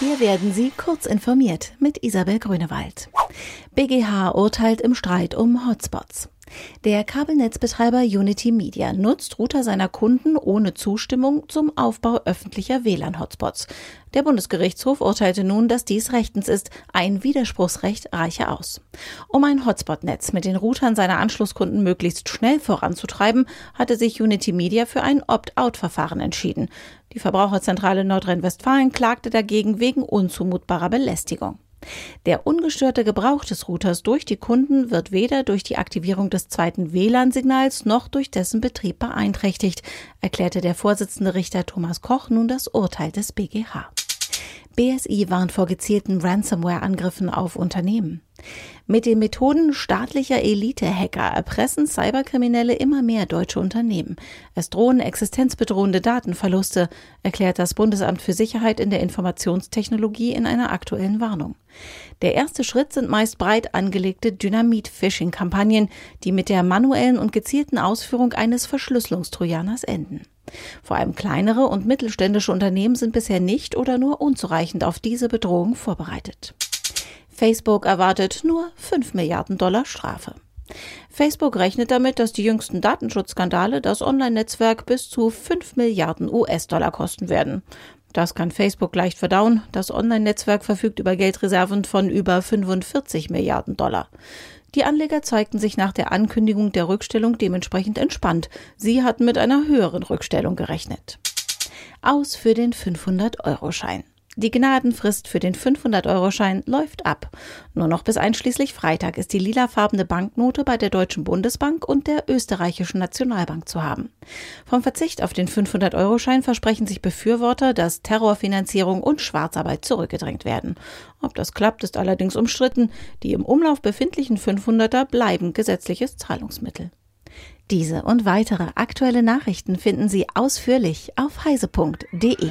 Hier werden Sie kurz informiert mit Isabel Grünewald. BGH urteilt im Streit um Hotspots. Der Kabelnetzbetreiber Unity Media nutzt Router seiner Kunden ohne Zustimmung zum Aufbau öffentlicher WLAN-Hotspots. Der Bundesgerichtshof urteilte nun, dass dies rechtens ist. Ein Widerspruchsrecht reiche aus. Um ein Hotspot-Netz mit den Routern seiner Anschlusskunden möglichst schnell voranzutreiben, hatte sich Unity Media für ein Opt-out-Verfahren entschieden. Die Verbraucherzentrale Nordrhein-Westfalen klagte dagegen wegen unzumutbarer Belästigung. Der ungestörte Gebrauch des Routers durch die Kunden wird weder durch die Aktivierung des zweiten WLAN-Signals noch durch dessen Betrieb beeinträchtigt, erklärte der Vorsitzende Richter Thomas Koch nun das Urteil des BGH. BSI warnt vor gezielten Ransomware-Angriffen auf Unternehmen. Mit den Methoden staatlicher Elite-Hacker erpressen Cyberkriminelle immer mehr deutsche Unternehmen. Es drohen existenzbedrohende Datenverluste, erklärt das Bundesamt für Sicherheit in der Informationstechnologie in einer aktuellen Warnung. Der erste Schritt sind meist breit angelegte Dynamit-Phishing-Kampagnen, die mit der manuellen und gezielten Ausführung eines Verschlüsselungstrojaners enden. Vor allem kleinere und mittelständische Unternehmen sind bisher nicht oder nur unzureichend auf diese Bedrohung vorbereitet. Facebook erwartet nur 5 Milliarden Dollar Strafe. Facebook rechnet damit, dass die jüngsten Datenschutzskandale das Online-Netzwerk bis zu 5 Milliarden US-Dollar kosten werden. Das kann Facebook leicht verdauen. Das Online-Netzwerk verfügt über Geldreserven von über 45 Milliarden Dollar. Die Anleger zeigten sich nach der Ankündigung der Rückstellung dementsprechend entspannt. Sie hatten mit einer höheren Rückstellung gerechnet. Aus für den 500-Euro-Schein. Die Gnadenfrist für den 500-Euro-Schein läuft ab. Nur noch bis einschließlich Freitag ist die lilafarbene Banknote bei der Deutschen Bundesbank und der österreichischen Nationalbank zu haben. Vom Verzicht auf den 500-Euro-Schein versprechen sich Befürworter, dass Terrorfinanzierung und Schwarzarbeit zurückgedrängt werden. Ob das klappt, ist allerdings umstritten. Die im Umlauf befindlichen 500er bleiben gesetzliches Zahlungsmittel. Diese und weitere aktuelle Nachrichten finden Sie ausführlich auf heise.de.